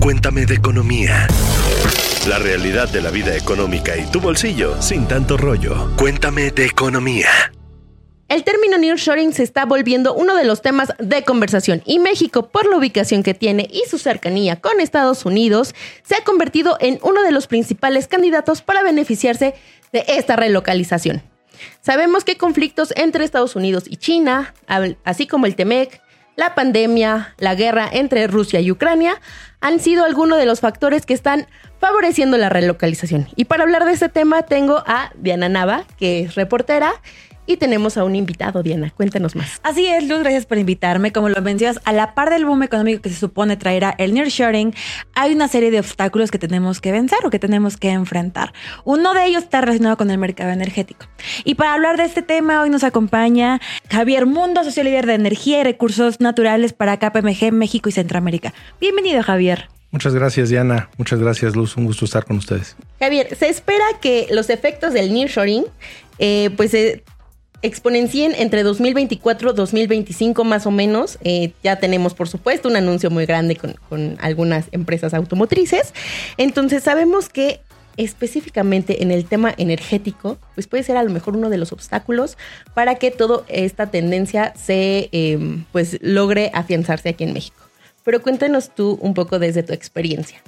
Cuéntame de economía. La realidad de la vida económica y tu bolsillo sin tanto rollo. Cuéntame de economía. El término nearshoring se está volviendo uno de los temas de conversación y México, por la ubicación que tiene y su cercanía con Estados Unidos, se ha convertido en uno de los principales candidatos para beneficiarse de esta relocalización. Sabemos que conflictos entre Estados Unidos y China, así como el TEMEC, la pandemia, la guerra entre Rusia y Ucrania, han sido algunos de los factores que están favoreciendo la relocalización. Y para hablar de este tema tengo a Diana Nava, que es reportera y tenemos a un invitado, Diana. Cuéntanos más. Así es, Luz, gracias por invitarme. Como lo mencionas, a la par del boom económico que se supone traerá el nearshoring, hay una serie de obstáculos que tenemos que vencer o que tenemos que enfrentar. Uno de ellos está relacionado con el mercado energético. Y para hablar de este tema, hoy nos acompaña Javier Mundo, socio líder de energía y recursos naturales para KPMG México y Centroamérica. Bienvenido, Javier. Muchas gracias, Diana. Muchas gracias, Luz. Un gusto estar con ustedes. Javier, se espera que los efectos del nearshoring eh, pues, eh, exponencien entre 2024 2025 más o menos. Eh, ya tenemos, por supuesto, un anuncio muy grande con, algunas empresas automotrices. Entonces sabemos que específicamente en el tema energético, pues puede ser a lo mejor uno de los obstáculos para que toda esta tendencia se em, pues logre afianzarse aquí en México. Pero cuéntanos tú un poco desde tu experiencia.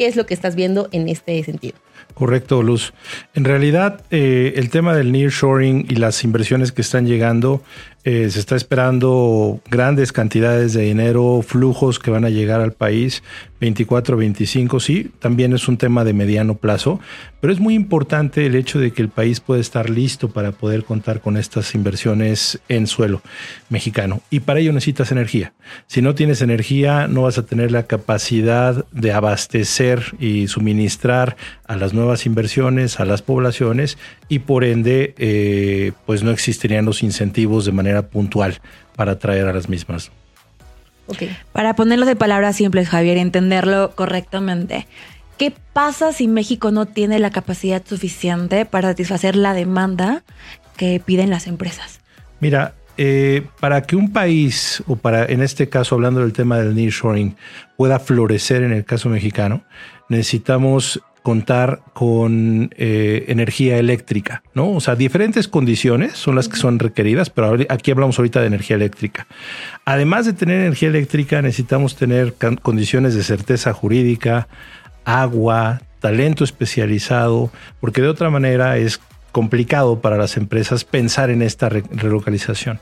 ¿Qué es lo que estás viendo en este sentido? Correcto, Luz. En realidad, eh, el tema del nearshoring y las inversiones que están llegando eh, se está esperando grandes cantidades de dinero, flujos que van a llegar al país, 24, 25, sí, también es un tema de mediano plazo, pero es muy importante el hecho de que el país puede estar listo para poder contar con estas inversiones en suelo mexicano. Y para ello necesitas energía. Si no tienes energía, no vas a tener la capacidad de abastecer y suministrar a las nuevas inversiones, a las poblaciones, y por ende, eh, pues no existirían los incentivos de manera puntual para atraer a las mismas. Para ponerlo de palabras simples, Javier, entenderlo correctamente. ¿Qué pasa si México no tiene la capacidad suficiente para satisfacer la demanda que piden las empresas? Mira, eh, para que un país, o para, en este caso, hablando del tema del nearshoring, pueda florecer en el caso mexicano, necesitamos contar con eh, energía eléctrica, ¿no? O sea, diferentes condiciones son las que son requeridas, pero aquí hablamos ahorita de energía eléctrica. Además de tener energía eléctrica, necesitamos tener condiciones de certeza jurídica, agua, talento especializado, porque de otra manera es complicado para las empresas pensar en esta relocalización.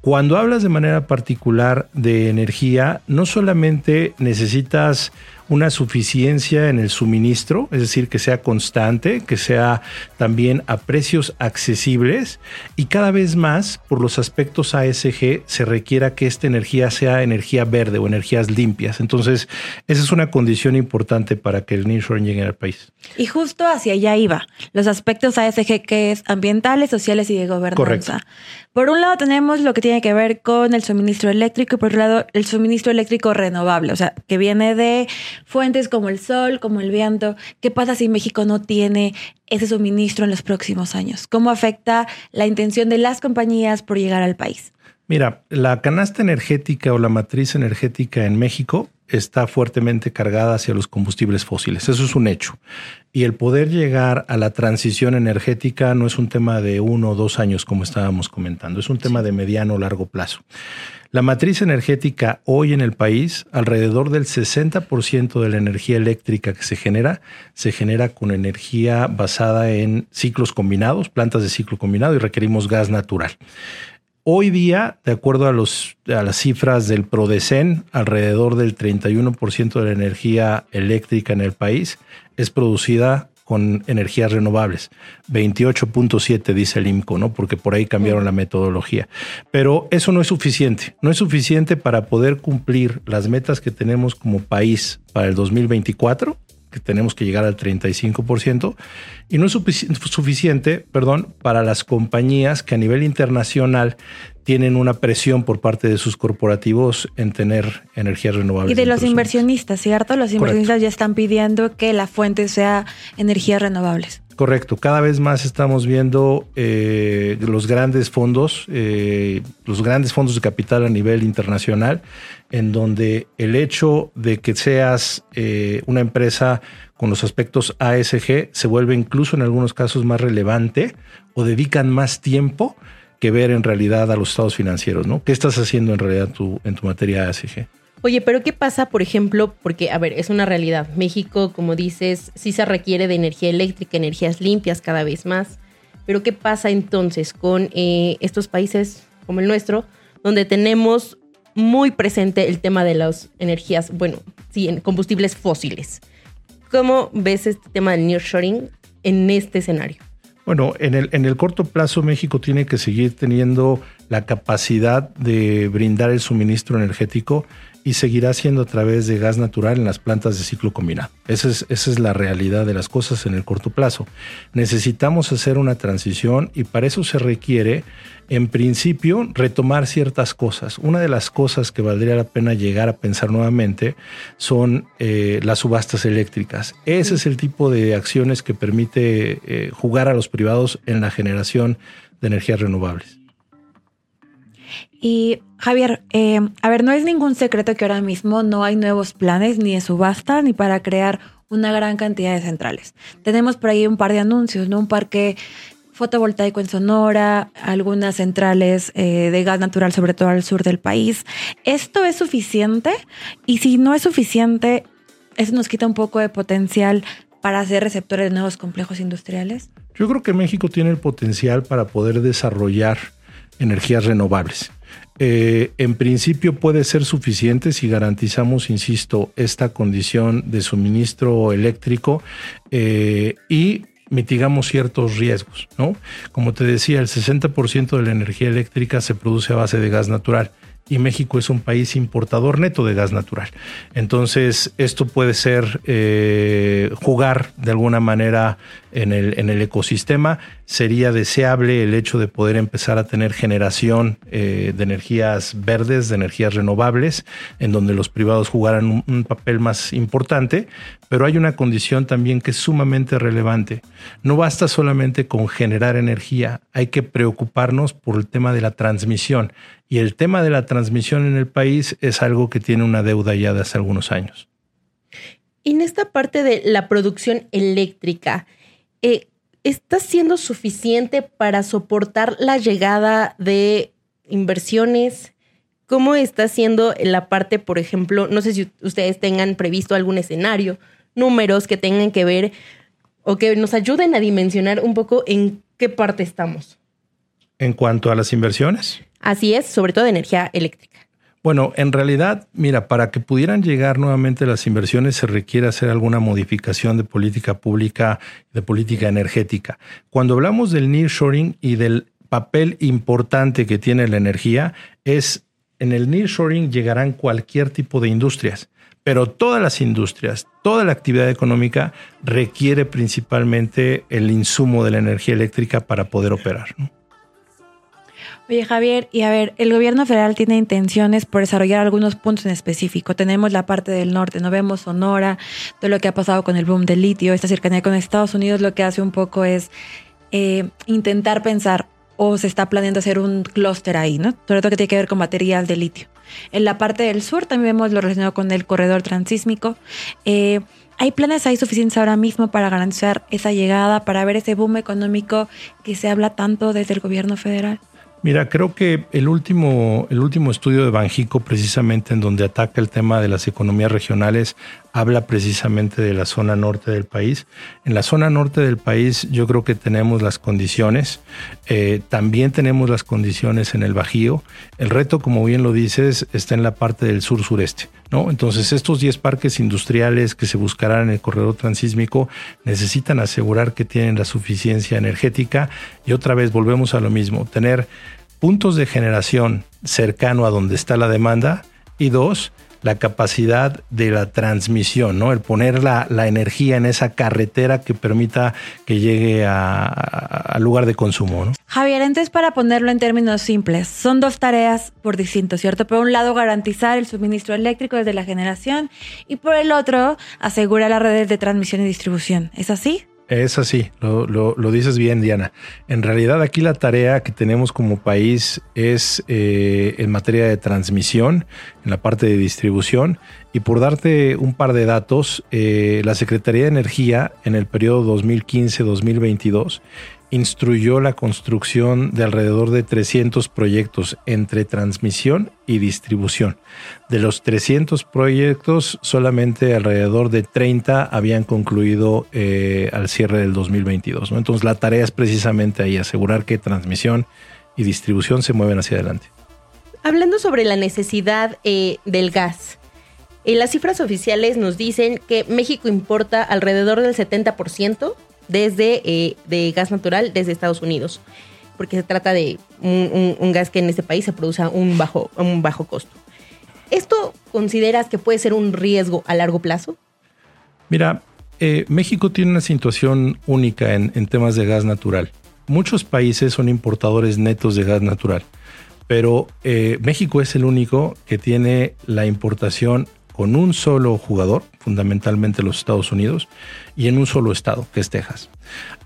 Cuando hablas de manera particular de energía, no solamente necesitas una suficiencia en el suministro, es decir, que sea constante, que sea también a precios accesibles y cada vez más por los aspectos ASG se requiera que esta energía sea energía verde o energías limpias. Entonces, esa es una condición importante para que el nearshoring llegue al país. Y justo hacia allá iba, los aspectos ASG que es ambientales, sociales y de gobernanza. Correcto. Por un lado tenemos lo que tiene que ver con el suministro eléctrico y por otro lado el suministro eléctrico renovable, o sea, que viene de fuentes como el sol, como el viento. ¿Qué pasa si México no tiene ese suministro en los próximos años? ¿Cómo afecta la intención de las compañías por llegar al país? Mira, la canasta energética o la matriz energética en México está fuertemente cargada hacia los combustibles fósiles. Eso es un hecho. Y el poder llegar a la transición energética no es un tema de uno o dos años, como estábamos comentando, es un tema de mediano o largo plazo. La matriz energética hoy en el país, alrededor del 60% de la energía eléctrica que se genera, se genera con energía basada en ciclos combinados, plantas de ciclo combinado y requerimos gas natural. Hoy día, de acuerdo a, los, a las cifras del Prodecen, alrededor del 31% de la energía eléctrica en el país es producida con energías renovables. 28.7 dice el IMCO, ¿no? Porque por ahí cambiaron la metodología. Pero eso no es suficiente. No es suficiente para poder cumplir las metas que tenemos como país para el 2024 tenemos que llegar al 35%, y no es suficiente, perdón, para las compañías que a nivel internacional tienen una presión por parte de sus corporativos en tener energías renovables. Y de los inversionistas, ¿cierto? Los inversionistas ya están pidiendo que la fuente sea energías renovables. Correcto, cada vez más estamos viendo eh, los grandes fondos, eh, los grandes fondos de capital a nivel internacional, en donde el hecho de que seas eh, una empresa con los aspectos ASG se vuelve incluso en algunos casos más relevante o dedican más tiempo que ver en realidad a los estados financieros, ¿no? ¿Qué estás haciendo en realidad tú, en tu materia ASG? Oye, pero ¿qué pasa, por ejemplo? Porque, a ver, es una realidad. México, como dices, sí se requiere de energía eléctrica, energías limpias cada vez más. Pero ¿qué pasa entonces con eh, estos países como el nuestro, donde tenemos muy presente el tema de las energías, bueno, sí, en combustibles fósiles? ¿Cómo ves este tema del nearshoring en este escenario? Bueno, en el, en el corto plazo México tiene que seguir teniendo la capacidad de brindar el suministro energético y seguirá siendo a través de gas natural en las plantas de ciclo combinado. Esa es, esa es la realidad de las cosas en el corto plazo. Necesitamos hacer una transición y para eso se requiere, en principio, retomar ciertas cosas. Una de las cosas que valdría la pena llegar a pensar nuevamente son eh, las subastas eléctricas. Ese es el tipo de acciones que permite eh, jugar a los privados en la generación de energías renovables. Y Javier, eh, a ver, no es ningún secreto que ahora mismo no hay nuevos planes ni de subasta ni para crear una gran cantidad de centrales. Tenemos por ahí un par de anuncios, ¿no? Un parque fotovoltaico en Sonora, algunas centrales eh, de gas natural, sobre todo al sur del país. ¿Esto es suficiente? Y si no es suficiente, ¿eso nos quita un poco de potencial para ser receptores de nuevos complejos industriales? Yo creo que México tiene el potencial para poder desarrollar energías renovables. Eh, en principio puede ser suficiente si garantizamos, insisto, esta condición de suministro eléctrico eh, y mitigamos ciertos riesgos, ¿no? Como te decía, el 60% de la energía eléctrica se produce a base de gas natural y México es un país importador neto de gas natural. Entonces, esto puede ser eh, jugar de alguna manera en el, en el ecosistema. Sería deseable el hecho de poder empezar a tener generación eh, de energías verdes, de energías renovables, en donde los privados jugaran un, papel más importante, pero hay una condición también que es sumamente relevante. No basta solamente con generar energía, hay que preocuparnos por el tema de la transmisión. Y el tema de la transmisión en el país es algo que tiene una deuda ya de hace algunos años. En esta parte de la producción eléctrica, eh, ¿está siendo suficiente para soportar la llegada de inversiones? ¿Cómo está siendo la parte, por ejemplo, no sé si ustedes tengan previsto algún escenario, números que tengan que ver o que nos ayuden a dimensionar un poco en qué parte estamos? En cuanto a las inversiones. Así es, sobre todo de energía eléctrica. Bueno, en realidad, mira, para que pudieran llegar nuevamente las inversiones se requiere hacer alguna modificación de política pública, de política energética. Cuando hablamos del nearshoring y del papel importante que tiene la energía, es en el nearshoring llegarán cualquier tipo de industrias, pero todas las industrias, toda la actividad económica requiere principalmente el insumo de la energía eléctrica para poder operar. ¿no? Oye, Javier, y a ver, el gobierno federal tiene intenciones por desarrollar algunos puntos en específico. Tenemos la parte del norte, no vemos Sonora, todo lo que ha pasado con el boom del litio, esta cercanía con Estados Unidos, lo que hace un poco es eh, intentar pensar o se está planeando hacer un clúster ahí, ¿no? Sobre todo que tiene que ver con material de litio. En la parte del sur también vemos lo relacionado con el corredor transísmico. Eh, ¿Hay planes ahí suficientes ahora mismo para garantizar esa llegada, para ver ese boom económico que se habla tanto desde el gobierno federal? Mira, creo que el último, el último estudio de Banjico, precisamente en donde ataca el tema de las economías regionales, habla precisamente de la zona norte del país. En la zona norte del país yo creo que tenemos las condiciones, eh, también tenemos las condiciones en el Bajío. El reto, como bien lo dices, está en la parte del sur-sureste. ¿no? Entonces, estos 10 parques industriales que se buscarán en el corredor transísmico necesitan asegurar que tienen la suficiencia energética y otra vez volvemos a lo mismo, tener puntos de generación cercano a donde está la demanda y dos, la capacidad de la transmisión, ¿no? El poner la, energía en esa carretera que permita que llegue al lugar de consumo, ¿no? Javier, entonces para ponerlo en términos simples, son dos tareas por distinto, ¿cierto? Por un lado, garantizar el suministro eléctrico desde la generación y por el otro, asegurar las redes de transmisión y distribución. ¿Es así? Es así, lo, dices bien, Diana. En realidad aquí la tarea que tenemos como país es eh, en materia de transmisión, en la parte de distribución. Y por darte un par de datos, eh, la Secretaría de Energía en el periodo 2015-2022 instruyó la construcción de alrededor de 300 proyectos entre transmisión y distribución. De los 300 proyectos, solamente alrededor de 30 habían concluido eh, al cierre del 2022. ¿no? Entonces la tarea es precisamente ahí, asegurar que transmisión y distribución se mueven hacia adelante. Hablando sobre la necesidad eh, del gas, eh, las cifras oficiales nos dicen que México importa alrededor del 70% desde eh, de gas natural desde Estados Unidos, porque se trata de un, gas que en este país se produce a un bajo, un bajo costo. ¿Esto consideras que puede ser un riesgo a largo plazo? Mira, eh, México tiene una situación única en, temas de gas natural. Muchos países son importadores netos de gas natural, pero eh, México es el único que tiene la importación con un solo jugador, fundamentalmente los Estados Unidos, y en un solo estado, que es Texas.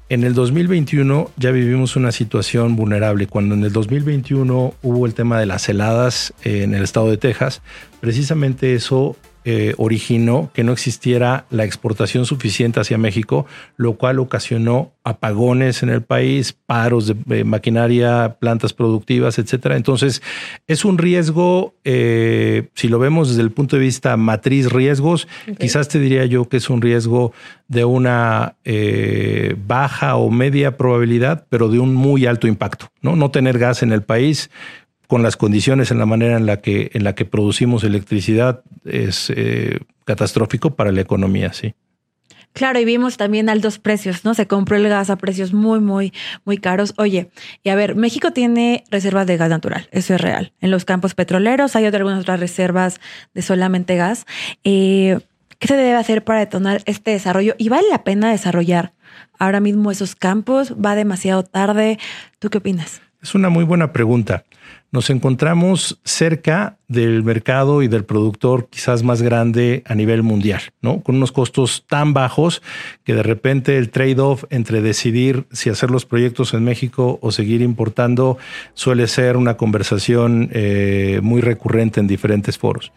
En el 2021 ya vivimos una situación vulnerable. Cuando en el 2021 hubo el tema de las heladas en el estado de Texas, precisamente eso eh, originó que no existiera la exportación suficiente hacia México, lo cual ocasionó apagones en el país, paros de, maquinaria, plantas productivas, etcétera. Entonces, es un riesgo, eh, si lo vemos desde el punto de vista matriz riesgos, quizás te diría yo que es un riesgo de una eh, baja o media probabilidad, pero de un muy alto impacto. No, no tener gas en el país con las condiciones en la manera en la que, en la que producimos electricidad es eh, catastrófico para la economía, sí. Claro, y vimos también altos precios, ¿no? Se compró el gas a precios muy, muy, muy caros. Oye, y a ver, México tiene reservas de gas natural, eso es real. En los campos petroleros hay algunas otras reservas de solamente gas. Eh, ¿Qué se debe hacer para detonar este desarrollo? ¿Y vale la pena desarrollar ahora mismo esos campos? ¿Va demasiado tarde? ¿Tú qué opinas? Es una muy buena pregunta nos encontramos cerca del mercado y del productor quizás más grande a nivel mundial, ¿no? Con unos costos tan bajos que de repente el trade-off entre decidir si hacer los proyectos en México o seguir importando suele ser una conversación eh, muy recurrente en diferentes foros.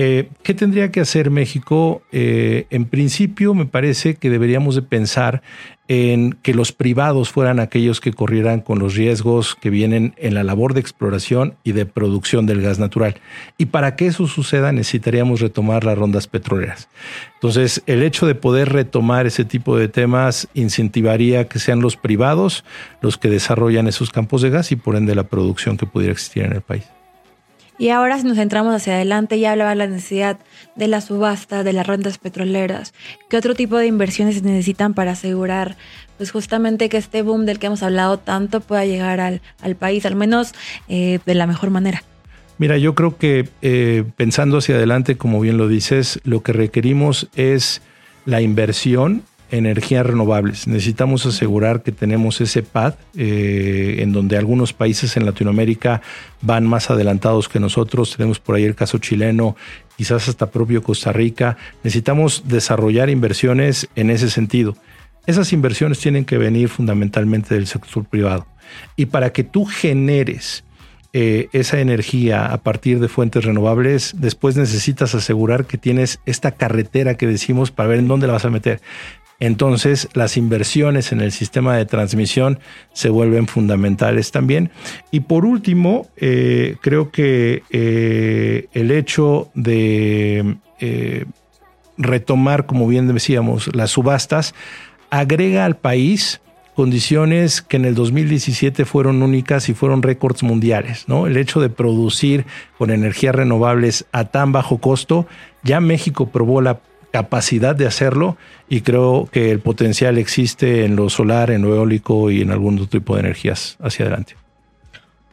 Eh, ¿Qué tendría que hacer México? Eh, en principio me parece que deberíamos de pensar en que los privados fueran aquellos que corrieran con los riesgos que vienen en la labor de exploración y de producción del gas natural. Y para que eso suceda necesitaríamos retomar las rondas petroleras. Entonces, el hecho de poder retomar ese tipo de temas incentivaría que sean los privados los que desarrollan esos campos de gas y por ende la producción que pudiera existir en el país. Y ahora si nos centramos hacia adelante, ya hablaba la necesidad de la subasta, de las rentas petroleras. ¿Qué otro tipo de inversiones se necesitan para asegurar pues justamente que este boom del que hemos hablado tanto pueda llegar al, país, al menos eh, de la mejor manera? Mira, yo creo que eh, pensando hacia adelante, como bien lo dices, lo que requerimos es la inversión energías renovables. Necesitamos asegurar que tenemos ese pad eh, en donde algunos países en Latinoamérica van más adelantados que nosotros. Tenemos por ahí el caso chileno, quizás hasta propio Costa Rica. Necesitamos desarrollar inversiones en ese sentido. Esas inversiones tienen que venir fundamentalmente del sector privado. Y para que tú generes eh, esa energía a partir de fuentes renovables, después necesitas asegurar que tienes esta carretera que decimos para ver en dónde la vas a meter entonces las inversiones en el sistema de transmisión se vuelven fundamentales también. Y por último, eh, creo que eh, el hecho de eh, retomar, como bien decíamos, las subastas, agrega al país condiciones que en el 2017 fueron únicas y fueron récords mundiales, ¿no? El hecho de producir con energías renovables a tan bajo costo, ya México probó la capacidad de hacerlo y creo que el potencial existe en lo solar, en lo eólico y en algún otro tipo de energías hacia adelante.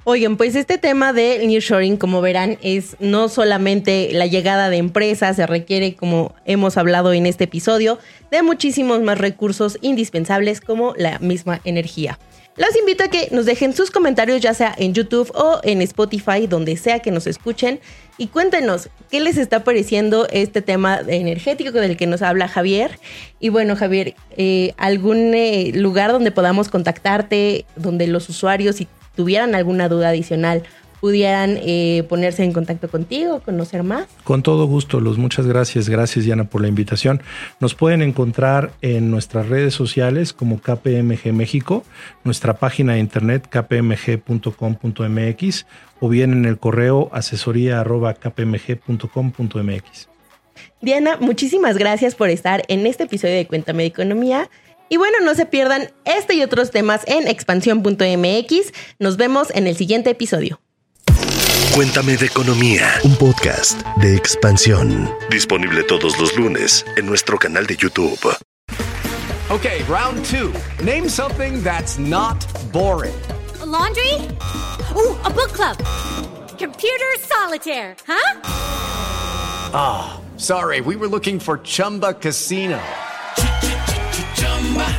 Oigan, pues este tema de nearshoring, como verán, es no solamente la llegada de empresas, se requiere, como hemos hablado en este episodio, de muchísimos más recursos indispensables como la misma energía. Los invito a que nos dejen sus comentarios ya sea en YouTube o en Spotify, donde sea que nos escuchen, y cuéntenos qué les está pareciendo este tema energético del que nos habla Javier. Y bueno, Javier, eh, ¿algún eh, lugar donde podamos contactarte, donde los usuarios, y tuvieran alguna duda adicional pudieran eh, ponerse en contacto contigo, conocer más. Con todo gusto, Luz. Muchas gracias. Gracias, Diana, por la invitación. Nos pueden encontrar en nuestras redes sociales como KPMG México, nuestra página de internet kpmg.com.mx o bien en el correo asesoría kpmg.com.mx. Diana, muchísimas gracias por estar en este episodio de Cuéntame de Economía. Y bueno, no se pierdan este y otros temas en expansión.mx. Nos vemos en el siguiente episodio. Cuéntame de economía, un podcast de expansión. Disponible todos los lunes en nuestro canal de YouTube. Okay, round two. Name something that's not boring. laundry? Ooh, a book club. Computer solitaire, huh? Ah, oh, sorry, we were looking for Chumba Casino.